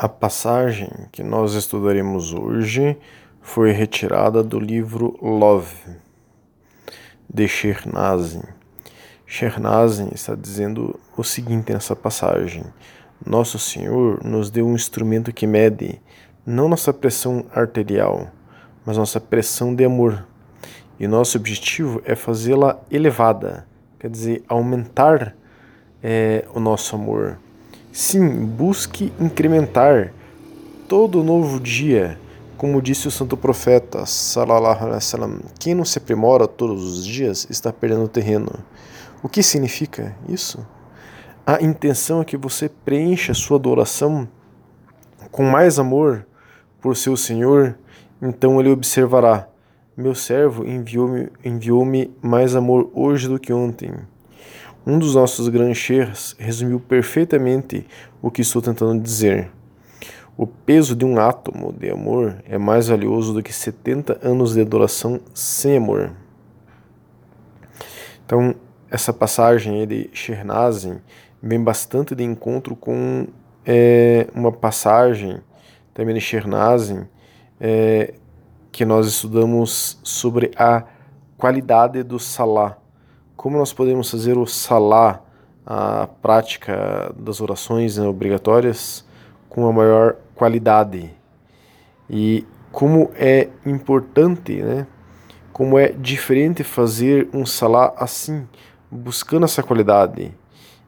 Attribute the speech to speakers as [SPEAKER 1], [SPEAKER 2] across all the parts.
[SPEAKER 1] A passagem que nós estudaremos hoje foi retirada do livro Love, de Shernazin. Shernazin está dizendo o seguinte nessa passagem: Nosso Senhor nos deu um instrumento que mede não nossa pressão arterial, mas nossa pressão de amor. E nosso objetivo é fazê-la elevada, quer dizer, aumentar é, o nosso amor Sim, busque incrementar todo novo dia. Como disse o santo profeta, sallallahu alaihi wasallam, quem não se aprimora todos os dias está perdendo terreno. O que significa isso? A intenção é que você preencha sua adoração com mais amor por seu Senhor, então ele observará: meu servo enviou-me enviou mais amor hoje do que ontem. Um dos nossos granchers resumiu perfeitamente o que estou tentando dizer. O peso de um átomo de amor é mais valioso do que 70 anos de adoração sem amor. Então, essa passagem de Shernazin vem bastante de encontro com é, uma passagem também de Shernazin é, que nós estudamos sobre a qualidade do salá como nós podemos fazer o salá, a prática das orações né, obrigatórias, com a maior qualidade. E como é importante, né? Como é diferente fazer um salá assim, buscando essa qualidade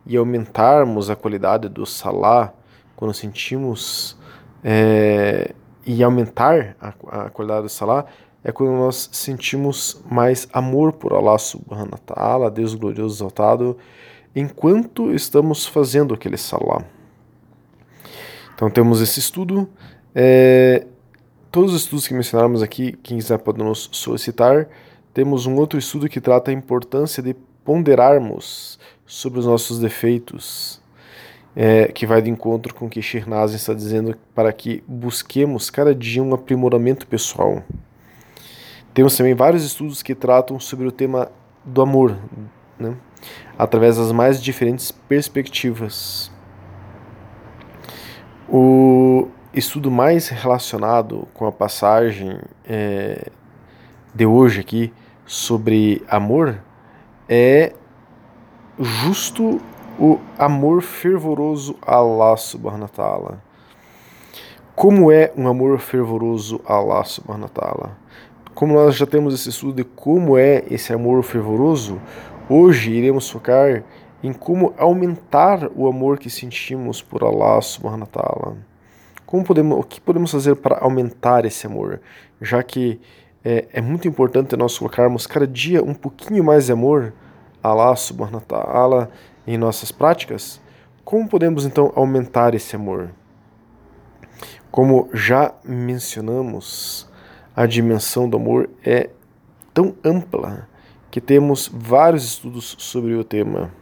[SPEAKER 1] e aumentarmos a qualidade do salá quando sentimos é, e aumentar a, a qualidade do salá é quando nós sentimos mais amor por Allah subhanahu wa ta'ala, Deus glorioso exaltado, enquanto estamos fazendo aquele salam. Então temos esse estudo. É, todos os estudos que mencionamos aqui, quem quiser pode nos solicitar. Temos um outro estudo que trata a importância de ponderarmos sobre os nossos defeitos, é, que vai de encontro com o que Shirnazin está dizendo para que busquemos cada dia um aprimoramento pessoal. Temos também vários estudos que tratam sobre o tema do amor, né? através das mais diferentes perspectivas. O estudo mais relacionado com a passagem é, de hoje aqui sobre amor é justo o amor fervoroso a Allah subhanahu. Como é um amor fervoroso a Allah subhanahu? Como nós já temos esse estudo de como é esse amor fervoroso, hoje iremos focar em como aumentar o amor que sentimos por Allah subhanahu wa ta'ala. Como podemos, o que podemos fazer para aumentar esse amor? Já que é, é muito importante nós colocarmos cada dia um pouquinho mais de amor a Allah subhanahu wa ta'ala em nossas práticas, como podemos então aumentar esse amor? Como já mencionamos, a dimensão do amor é tão ampla que temos vários estudos sobre o tema.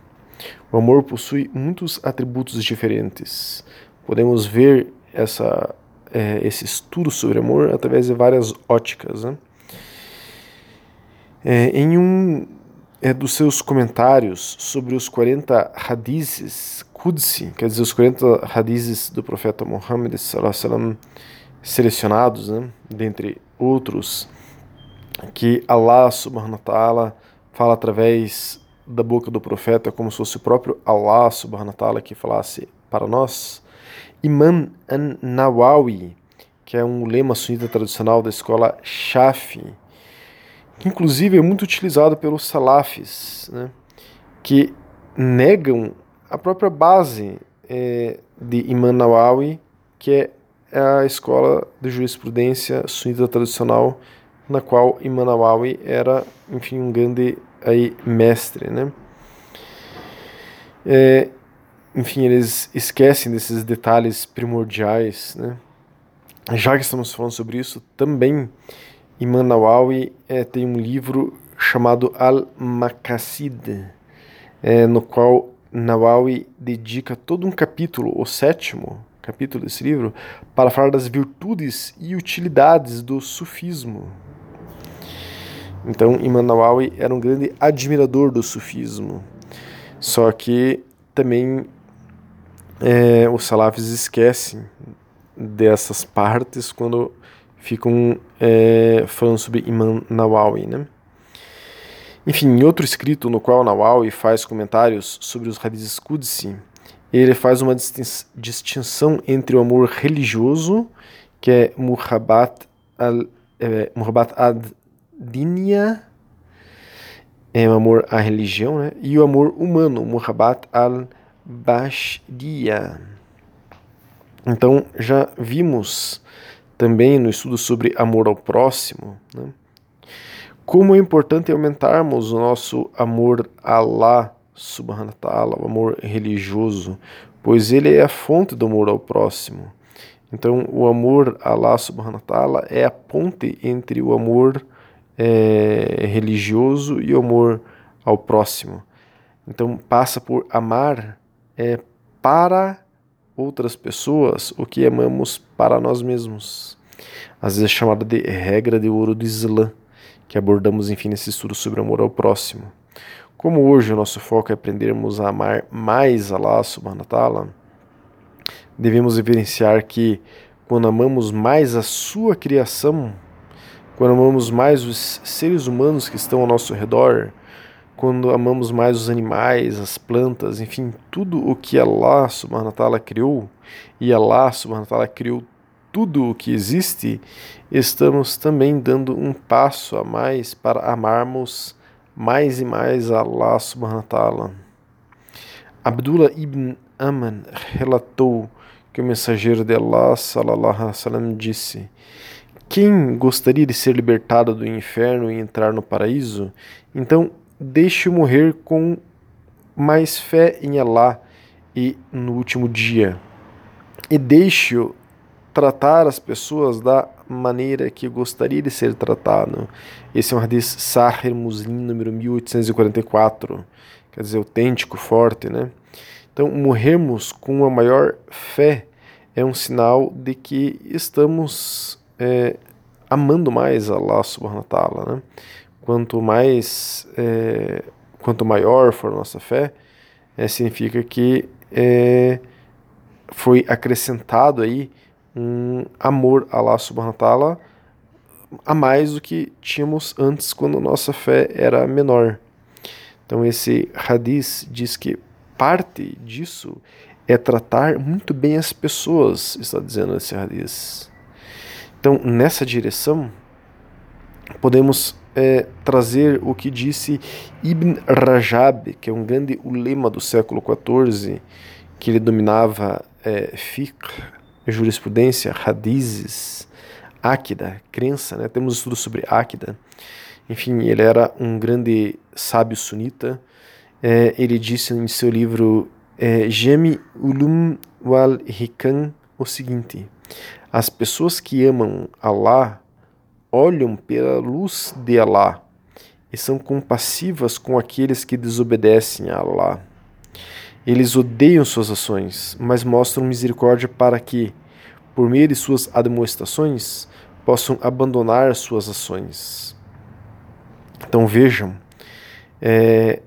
[SPEAKER 1] O amor possui muitos atributos diferentes. Podemos ver essa, é, esse estudo sobre amor através de várias óticas. Né? É, em um é, dos seus comentários sobre os 40 hadizes Qudsi, quer dizer, os 40 hadizes do profeta Muhammad selecionados, né, dentre outros que Allah subhanahu wa ta'ala fala através da boca do profeta como se fosse o próprio Allah subhanahu wa ta'ala que falasse para nós. Imam an-Nawawi, que é um lema sunita tradicional da escola Shafi, que inclusive é muito utilizado pelos salafis, né, que negam a própria base é, de Imam Nawawi, que é é a escola de jurisprudência sunita tradicional, na qual Imam Nawawi era, enfim, um grande aí, mestre, né? É, enfim, eles esquecem desses detalhes primordiais, né? Já que estamos falando sobre isso, também Imam Nawawi é, tem um livro chamado Al-Maqasid, é, no qual Nawawi dedica todo um capítulo, o sétimo, capítulo desse livro, para falar das virtudes e utilidades do sufismo. Então, Nawawi era um grande admirador do sufismo. Só que também é, os salafis esquecem dessas partes quando ficam é, falando sobre Imam Nawawi, né? Enfim, em outro escrito no qual Nawawi faz comentários sobre os hadiths Qudsi, ele faz uma distinção entre o amor religioso, que é Muhabbat al é, ad-Dinya, é o amor à religião, né? e o amor humano, Muhabbat al-Bashdiya. Então, já vimos também no estudo sobre amor ao próximo, né? como é importante aumentarmos o nosso amor a Allah subhanahu o amor religioso, pois ele é a fonte do amor ao próximo. Então, o amor a Allah subhanahu é a ponte entre o amor é, religioso e o amor ao próximo. Então, passa por amar é, para outras pessoas o que amamos para nós mesmos. Às vezes é chamada de regra de ouro do Islã, que abordamos, enfim, nesse estudo sobre amor ao próximo. Como hoje o nosso foco é aprendermos a amar mais Allah subhanahu wa devemos evidenciar que quando amamos mais a sua criação, quando amamos mais os seres humanos que estão ao nosso redor, quando amamos mais os animais, as plantas, enfim, tudo o que Allah subhanahu wa criou, e Allah subhanahu criou tudo o que existe, estamos também dando um passo a mais para amarmos mais e mais Allah subhanahu wa ta'ala. Abdullah ibn Aman relatou que o mensageiro de Allah sallallahu alaihi wasallam disse: Quem gostaria de ser libertado do inferno e entrar no paraíso, então deixe-o morrer com mais fé em Allah e no último dia. E deixe-o tratar as pessoas da maneira que gostaria de ser tratado. Esse é um hadith Sahih Muslim número 1844, quer dizer, autêntico, forte, né? Então, morrermos com a maior fé é um sinal de que estamos é, amando mais Allah subhanahu wa ta'ala. Né? Quanto mais, é, quanto maior for a nossa fé, é, significa que é, foi acrescentado aí um amor a Allah subhanahu wa ta'ala a mais do que tínhamos antes quando nossa fé era menor. Então esse hadith diz que parte disso é tratar muito bem as pessoas, está dizendo esse hadith. Então, nessa direção, podemos é, trazer o que disse Ibn Rajab, que é um grande ulema do século XIV, que ele dominava é, fiqh, jurisprudência, hadizes, Akida, crença, né? temos estudos sobre Akida. Enfim, ele era um grande sábio sunita. É, ele disse em seu livro é, Jemi Ulum Wal Hikam o seguinte: as pessoas que amam Allah olham pela luz de Allah e são compassivas com aqueles que desobedecem a Allah. Eles odeiam suas ações, mas mostram misericórdia para que, por meio de suas admoestações, possam abandonar suas ações. Então vejam, é,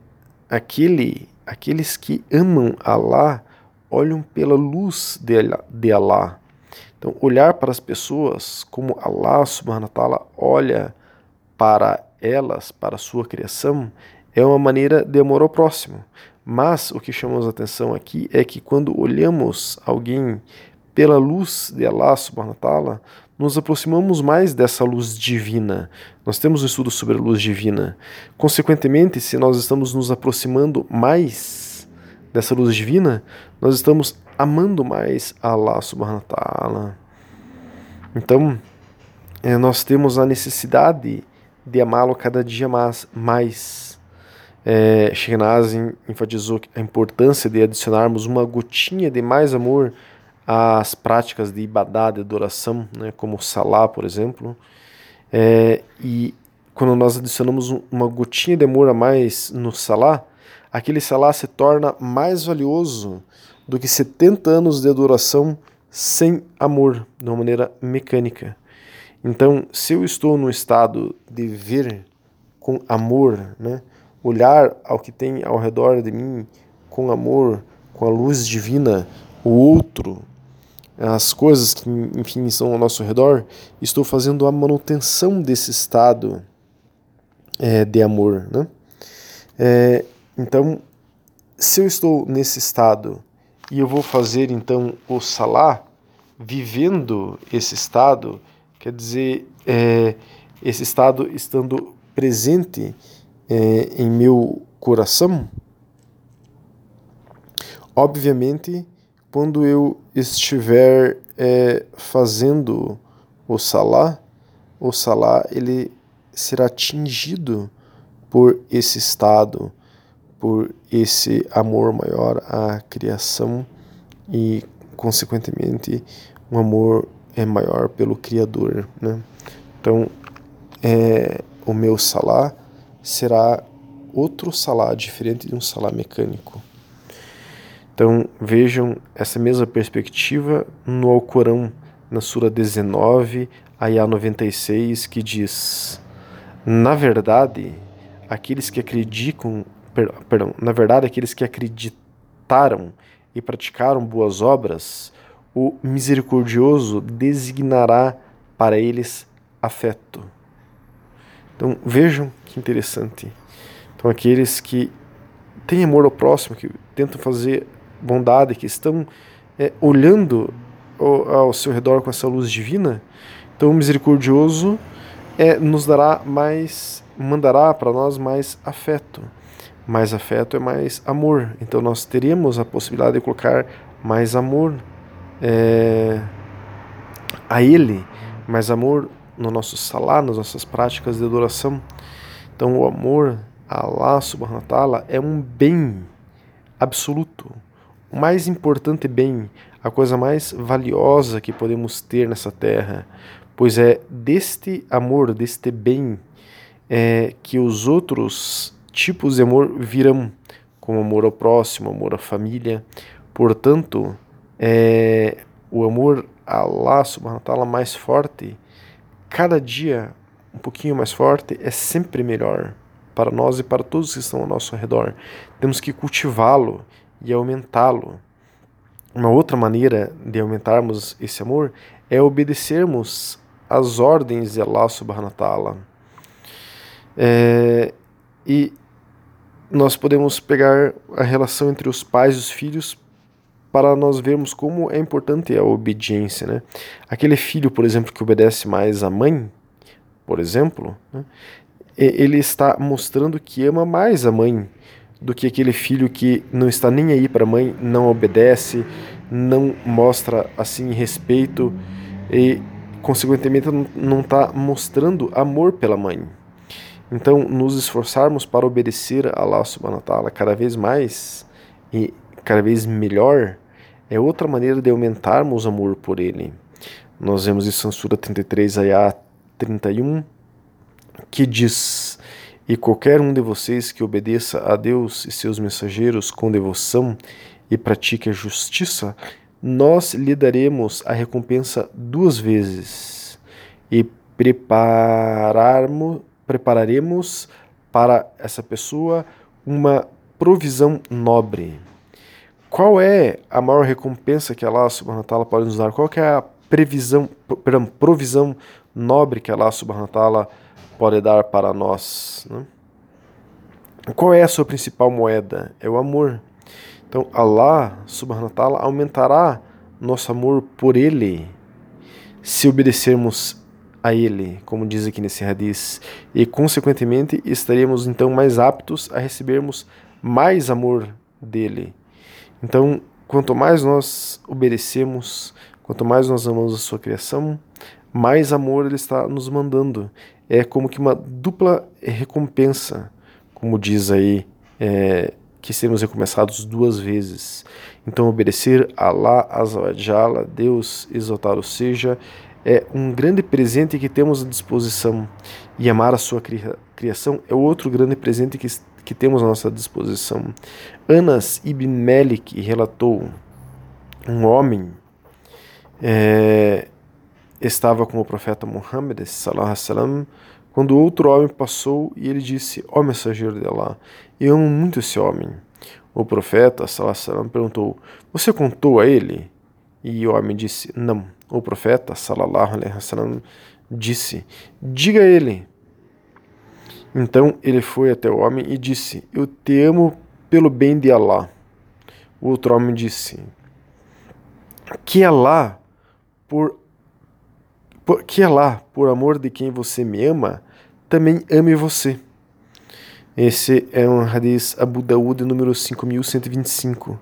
[SPEAKER 1] aquele aqueles que amam Allah olham pela luz de Allah. Então, olhar para as pessoas como Allah subhanahu wa ta'ala olha para elas, para a sua criação, é uma maneira de amor ao próximo. Mas o que chamamos a atenção aqui é que quando olhamos alguém pela luz de Allah subhanahu wa ta'ala, nos aproximamos mais dessa luz divina. Nós temos um estudo sobre a luz divina. Consequentemente, se nós estamos nos aproximando mais dessa luz divina, nós estamos amando mais Allah subhanahu wa ta'ala. Então, é, nós temos a necessidade de amá-lo cada dia mais. mais. É, enfatizou a importância de adicionarmos uma gotinha de mais amor as práticas de ibadá, de adoração, né, como o salá, por exemplo. É, e quando nós adicionamos uma gotinha de amor a mais no salá, aquele salá se torna mais valioso do que 70 anos de adoração sem amor, de uma maneira mecânica. Então, se eu estou no estado de ver com amor, né, olhar ao que tem ao redor de mim com amor, com a luz divina, o outro, as coisas que, enfim, estão ao nosso redor, estou fazendo a manutenção desse estado é, de amor. Né? É, então, se eu estou nesse estado e eu vou fazer então o salá, vivendo esse estado, quer dizer, é, esse estado estando presente é, em meu coração, obviamente quando eu estiver é, fazendo o salá, o salá ele será atingido por esse estado, por esse amor maior à criação e, consequentemente, um amor é maior pelo Criador. Né? Então, é, o meu salá será outro salá, diferente de um salá mecânico. Então vejam essa mesma perspectiva no Alcorão, na Sura 19, Ayah 96, que diz: Na verdade, aqueles que acreditam, perdão, na verdade, aqueles que acreditaram e praticaram boas obras, o misericordioso designará para eles afeto. Então vejam que interessante. Então aqueles que têm amor ao próximo, que tentam fazer bondade, que estão é, olhando ao, ao, seu redor com essa luz divina, então o misericordioso é, nos dará mais, mandará para nós mais afeto. Mais afeto é mais amor. Então nós teremos a possibilidade de colocar mais amor é, a Ele, mais amor no nosso salá, nas nossas práticas de adoração. Então o amor a Allah subhanahu wa ta'ala é um bem absoluto o mais importante bem, a coisa mais valiosa que podemos ter nessa terra, pois é deste amor, deste bem, é, que os outros tipos de amor virão, como amor ao próximo, amor à família. Portanto, é, o amor a Allah subhanahu wa ta'ala mais forte, cada dia um pouquinho mais forte, é sempre melhor para nós e para todos que estão ao nosso redor. Temos que cultivá-lo e aumentá-lo. Uma outra maneira de aumentarmos esse amor é obedecermos às ordens de Allah subhanahu wa. É, e nós podemos pegar a relação entre os pais e os filhos para nós vermos como é importante a obediência. Né? Aquele filho, por exemplo, que obedece mais à mãe, por exemplo, né? ele está mostrando que ama mais a mãe do que aquele filho que não está nem aí para a mãe, não obedece, não mostra assim respeito e consequentemente não está mostrando amor pela mãe. Então, nos esforçarmos para obedecer a Allah subhanahu wa ta'ala cada vez mais e cada vez melhor é outra maneira de aumentarmos amor por ele. Nós vemos em Sura 33, ayah 31, que diz: e qualquer um de vocês que obedeça a Deus e seus mensageiros com devoção e pratique a justiça, nós lhe daremos a recompensa duas vezes e prepararmos, prepararemos para essa pessoa uma provisão nobre. Qual é a maior recompensa que Allah subhanahu wa ta'ala pode nos dar? Qual é a previsão, perdão, provisão nobre que Allah subhanahu wa ta'ala pode dar para nós. Né? Qual é a sua principal moeda? É o amor. Então, Allah subhanahu wa ta'ala aumentará nosso amor por Ele se obedecermos a Ele, como diz aqui nesse hadith, e consequentemente estaremos então mais aptos a recebermos mais amor dele. Então, quanto mais nós obedecemos, quanto mais nós amamos a sua criação, mais amor ele está nos mandando é como que uma dupla recompensa, como diz aí, é, que seremos recompensados duas vezes. Então, obedecer a Allah Azawajala, Deus exaltado seja, é um grande presente que temos à disposição. E amar a sua criação é outro grande presente que, que temos à nossa disposição. Anas ibn Malik relatou um homem é, estava com o profeta Muhammad sallam, quando outro homem passou e ele disse: Ó oh, mensageiro de Allah, eu amo muito esse homem. O profeta sallam, perguntou: Você contou a ele? E o homem disse: Não. O profeta, wasallam, disse: Diga a ele. Então ele foi até o homem e disse: Eu te amo pelo bem de Allah. O outro homem disse: Que Allah, por, por que Allah, por amor de quem você me ama, também ame você. Esse é um hadith Abu Daud número 5125.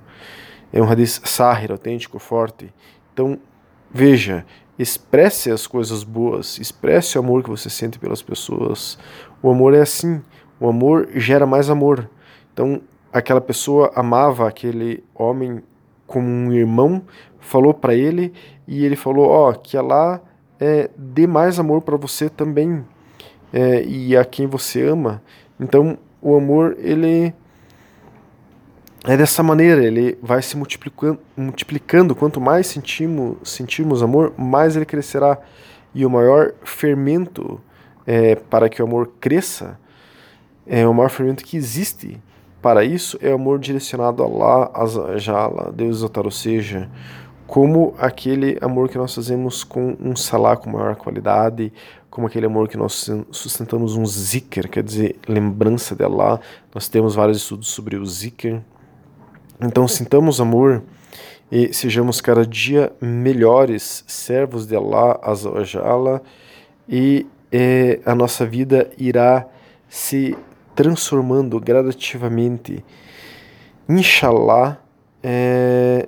[SPEAKER 1] É um hadith sahir, autêntico, forte. Então, veja, expresse as coisas boas, expresse o amor que você sente pelas pessoas. O amor é assim, o amor gera mais amor. Então, aquela pessoa amava aquele homem como um irmão, falou para ele e ele falou: Ó, oh, que Allah é, dê mais amor para você também é, e a quem você ama. Então, o amor, ele é dessa maneira, ele vai se multiplicando, multiplicando. Quanto mais sentimos, sentirmos amor, mais ele crescerá. E o maior fermento é, para que o amor cresça, é o maior fermento que existe para isso é o amor direcionado a Allah, a Jala, Deus exaltado, ou seja, como aquele amor que nós fazemos com um salá com maior qualidade, como aquele amor que nós sustentamos um zikr, quer dizer, lembrança de Allah. Nós temos vários estudos sobre o zikr. Então, sintamos amor e sejamos cada dia melhores servos de Allah Azawajala e é, a nossa vida irá se transformando gradativamente. Inshallah, é,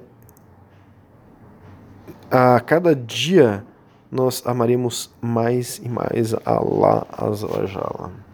[SPEAKER 1] a cada dia nós amaremos mais e mais Allah Azawajala.